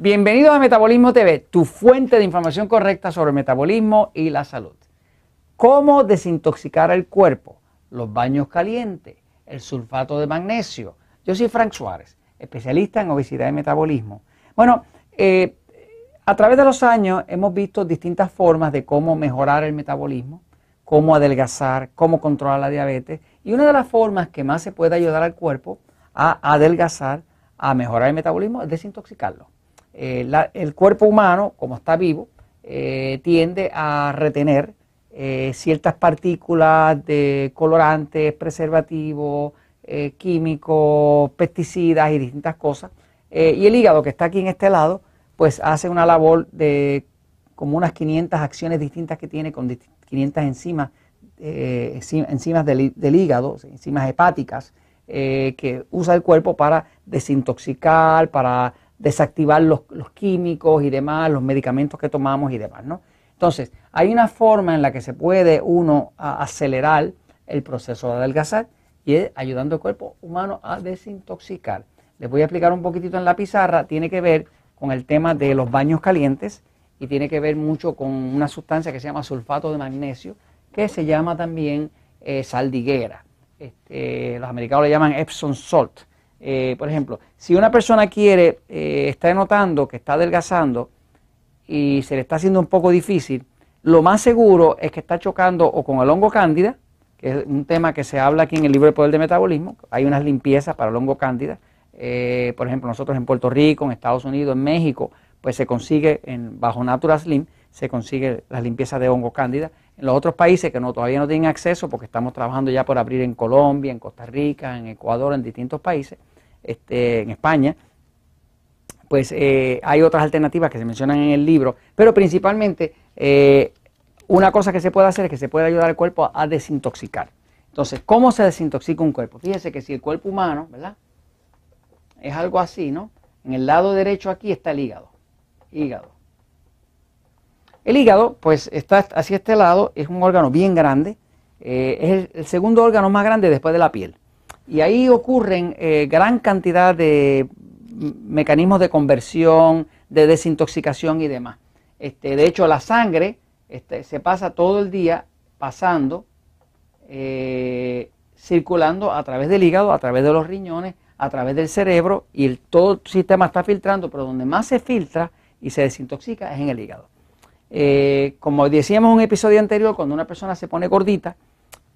Bienvenidos a Metabolismo TV, tu fuente de información correcta sobre metabolismo y la salud. ¿Cómo desintoxicar el cuerpo? Los baños calientes, el sulfato de magnesio. Yo soy Frank Suárez, especialista en obesidad y metabolismo. Bueno, eh, a través de los años hemos visto distintas formas de cómo mejorar el metabolismo, cómo adelgazar, cómo controlar la diabetes. Y una de las formas que más se puede ayudar al cuerpo a adelgazar, a mejorar el metabolismo, es desintoxicarlo. Eh, el cuerpo humano, como está vivo, eh, tiende a retener eh, ciertas partículas de colorantes, preservativos, químicos, pesticidas y distintas cosas. y el hígado, que está aquí en este lado, pues hace una labor de como unas 500 acciones distintas que tiene con 500 enzimas, enzimas del, del, hígado, enzimas hepáticas, que usa el cuerpo para desintoxicar, para desactivar los, químicos y demás, los medicamentos que tomamos y demás, ¿no? Entonces, hay una forma en la que se puede uno acelerar el proceso de adelgazar y es ayudando al cuerpo humano a desintoxicar. Les voy a explicar un poquitito en la pizarra, tiene que ver con el tema de los baños calientes y tiene que ver mucho con una sustancia que se llama sulfato de magnesio, que se llama también eh, saldiguera. Este, los americanos le llaman Epsom salt. Eh, por ejemplo, si una persona quiere, eh, está notando que está adelgazando y se le está haciendo un poco difícil, lo más seguro es que está chocando o con el hongo cándida, que es un tema que se habla aquí en el libro de poder de metabolismo, hay unas limpiezas para el hongo cándida, eh, por ejemplo, nosotros en Puerto Rico, en Estados Unidos, en México, pues se consigue en, bajo Natural Slim, se consigue la limpieza de hongo cándida. En los otros países que no, todavía no tienen acceso, porque estamos trabajando ya por abrir en Colombia, en Costa Rica, en Ecuador, en distintos países, este, en España, pues eh, hay otras alternativas que se mencionan en el libro, pero principalmente eh, una cosa que se puede hacer es que se puede ayudar al cuerpo a, desintoxicar. Entonces, ¿cómo se desintoxica un cuerpo? Fíjese que si el cuerpo humano, ¿verdad? Es algo así, ¿no? En el lado derecho aquí está el hígado. Hígado. El hígado, pues está hacia este lado, es un órgano bien grande, eh, es el segundo órgano más grande después de la piel. Y ahí ocurren eh, gran cantidad de mecanismos de conversión, de desintoxicación y demás. Este, de hecho, la sangre este, se pasa todo el día pasando, eh, circulando a través del hígado, a través de los riñones, a través del cerebro y todo el sistema está filtrando, pero donde más se filtra y se desintoxica es en el hígado. Eh, como decíamos en un episodio anterior, cuando una persona se pone gordita,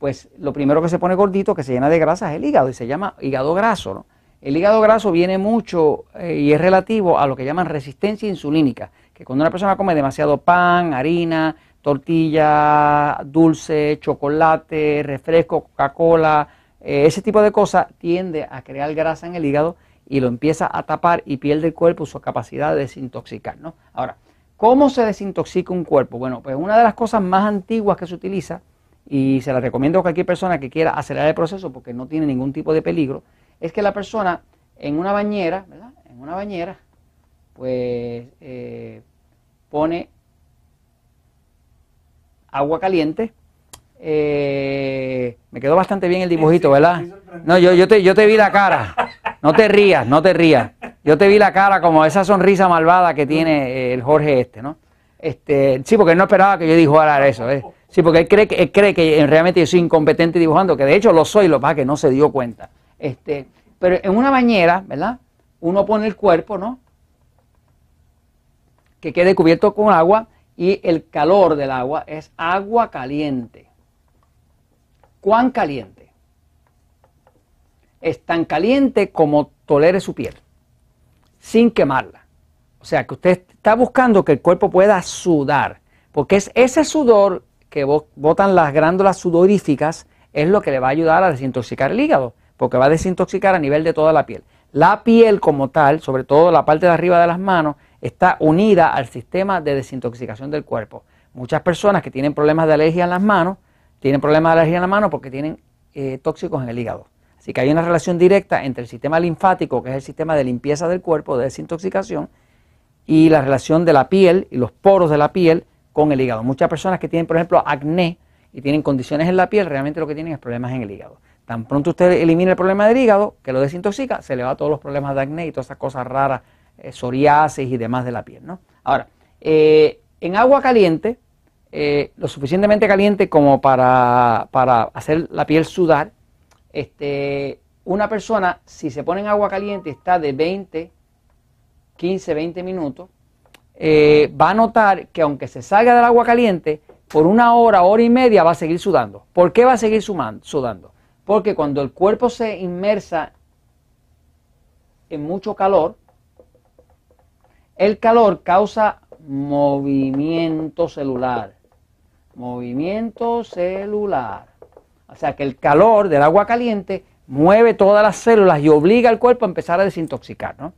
pues lo primero que se pone gordito, que se llena de grasa, es el hígado y se llama hígado graso. ¿no? El hígado graso viene mucho eh, y es relativo a lo que llaman resistencia insulínica, que cuando una persona come demasiado pan, harina, tortilla, dulce, chocolate, refresco, Coca-Cola, eh, ese tipo de cosas tiende a crear grasa en el hígado y lo empieza a tapar y pierde el cuerpo su capacidad de desintoxicar. ¿no? Ahora, ¿cómo se desintoxica un cuerpo? Bueno, pues una de las cosas más antiguas que se utiliza y se la recomiendo a cualquier persona que quiera acelerar el proceso porque no tiene ningún tipo de peligro, es que la persona en una bañera, ¿verdad? En una bañera, pues eh, pone agua caliente. Eh, me quedó bastante bien el dibujito, ¿verdad? No, yo, yo, te, yo te vi la cara. No te rías, no te rías. Yo te vi la cara como esa sonrisa malvada que tiene el Jorge este, ¿no? Este, sí, porque no esperaba que yo dijera eso. Sí, porque él cree que, él cree que realmente yo soy incompetente dibujando, que de hecho lo soy, lo que que no se dio cuenta. Este, pero en una bañera, ¿verdad? Uno pone el cuerpo, ¿no? Que quede cubierto con agua y el calor del agua es agua caliente. ¿Cuán caliente? Es tan caliente como tolere su piel, sin quemarla. O sea, que usted está buscando que el cuerpo pueda sudar, porque es ese sudor que botan las glándulas sudoríficas es lo que le va a ayudar a desintoxicar el hígado, porque va a desintoxicar a nivel de toda la piel. La piel como tal, sobre todo la parte de arriba de las manos, está unida al sistema de desintoxicación del cuerpo. Muchas personas que tienen problemas de alergia en las manos, tienen problemas de alergia en las manos porque tienen eh, tóxicos en el hígado. Así que hay una relación directa entre el sistema linfático, que es el sistema de limpieza del cuerpo, de desintoxicación, y la relación de la piel y los poros de la piel con el hígado. Muchas personas que tienen, por ejemplo, acné y tienen condiciones en la piel, realmente lo que tienen es problemas en el hígado. Tan pronto usted elimina el problema del hígado, que lo desintoxica, se le va todos los problemas de acné y todas esas cosas raras eh, psoriasis y demás de la piel. ¿no? Ahora, eh, en agua caliente, eh, lo suficientemente caliente como para, para, hacer la piel sudar, este, una persona, si se pone en agua caliente está de 20, 15, 20 minutos, va a notar que aunque se salga del agua caliente, por una hora, hora y media va a seguir sudando. ¿Por qué va a seguir sudando? Porque cuando el cuerpo se inmersa en mucho calor, el calor causa movimiento celular. Movimiento celular. O sea que el calor del agua caliente mueve todas las células y obliga al cuerpo a empezar a desintoxicar. ¿no?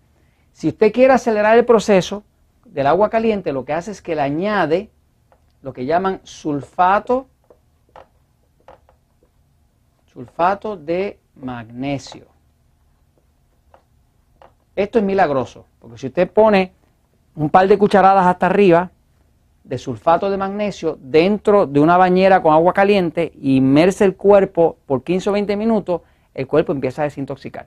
Si usted quiere acelerar el proceso del agua caliente, lo que hace es que le añade lo que llaman sulfato, sulfato de magnesio. Esto es milagroso, porque si usted pone un par de cucharadas hasta arriba de sulfato de magnesio dentro de una bañera con agua caliente inmerse el cuerpo por 15 o 20 minutos, el cuerpo empieza a desintoxicar.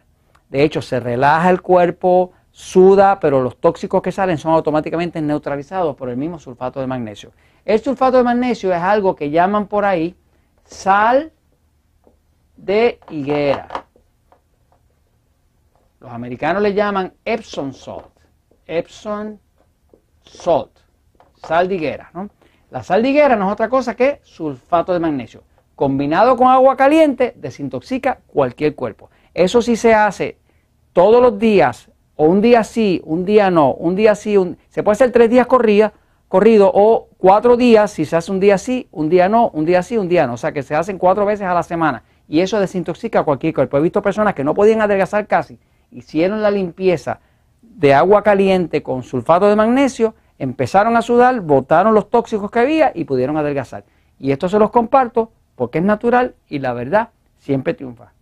De hecho, se relaja el cuerpo, suda, pero los tóxicos que salen son automáticamente neutralizados por el mismo sulfato de magnesio. El sulfato de magnesio es algo que llaman por ahí sal de higuera. Los americanos le llaman Epsom salt. Epsom salt. Sal de higuera. ¿no? La sal de higuera no es otra cosa que sulfato de magnesio. Combinado con agua caliente, desintoxica cualquier cuerpo. Eso sí se hace todos los días o un día sí, un día no, un día sí, se puede hacer tres días corrida, corrido o cuatro días, si se hace un día sí, un día no, un día sí, un día no. O sea que se hacen cuatro veces a la semana y eso desintoxica cualquier cuerpo. He visto personas que no podían adelgazar casi, hicieron la limpieza de agua caliente con sulfato de magnesio, empezaron a sudar, botaron los tóxicos que había y pudieron adelgazar. Y esto se los comparto porque es natural y la verdad siempre triunfa.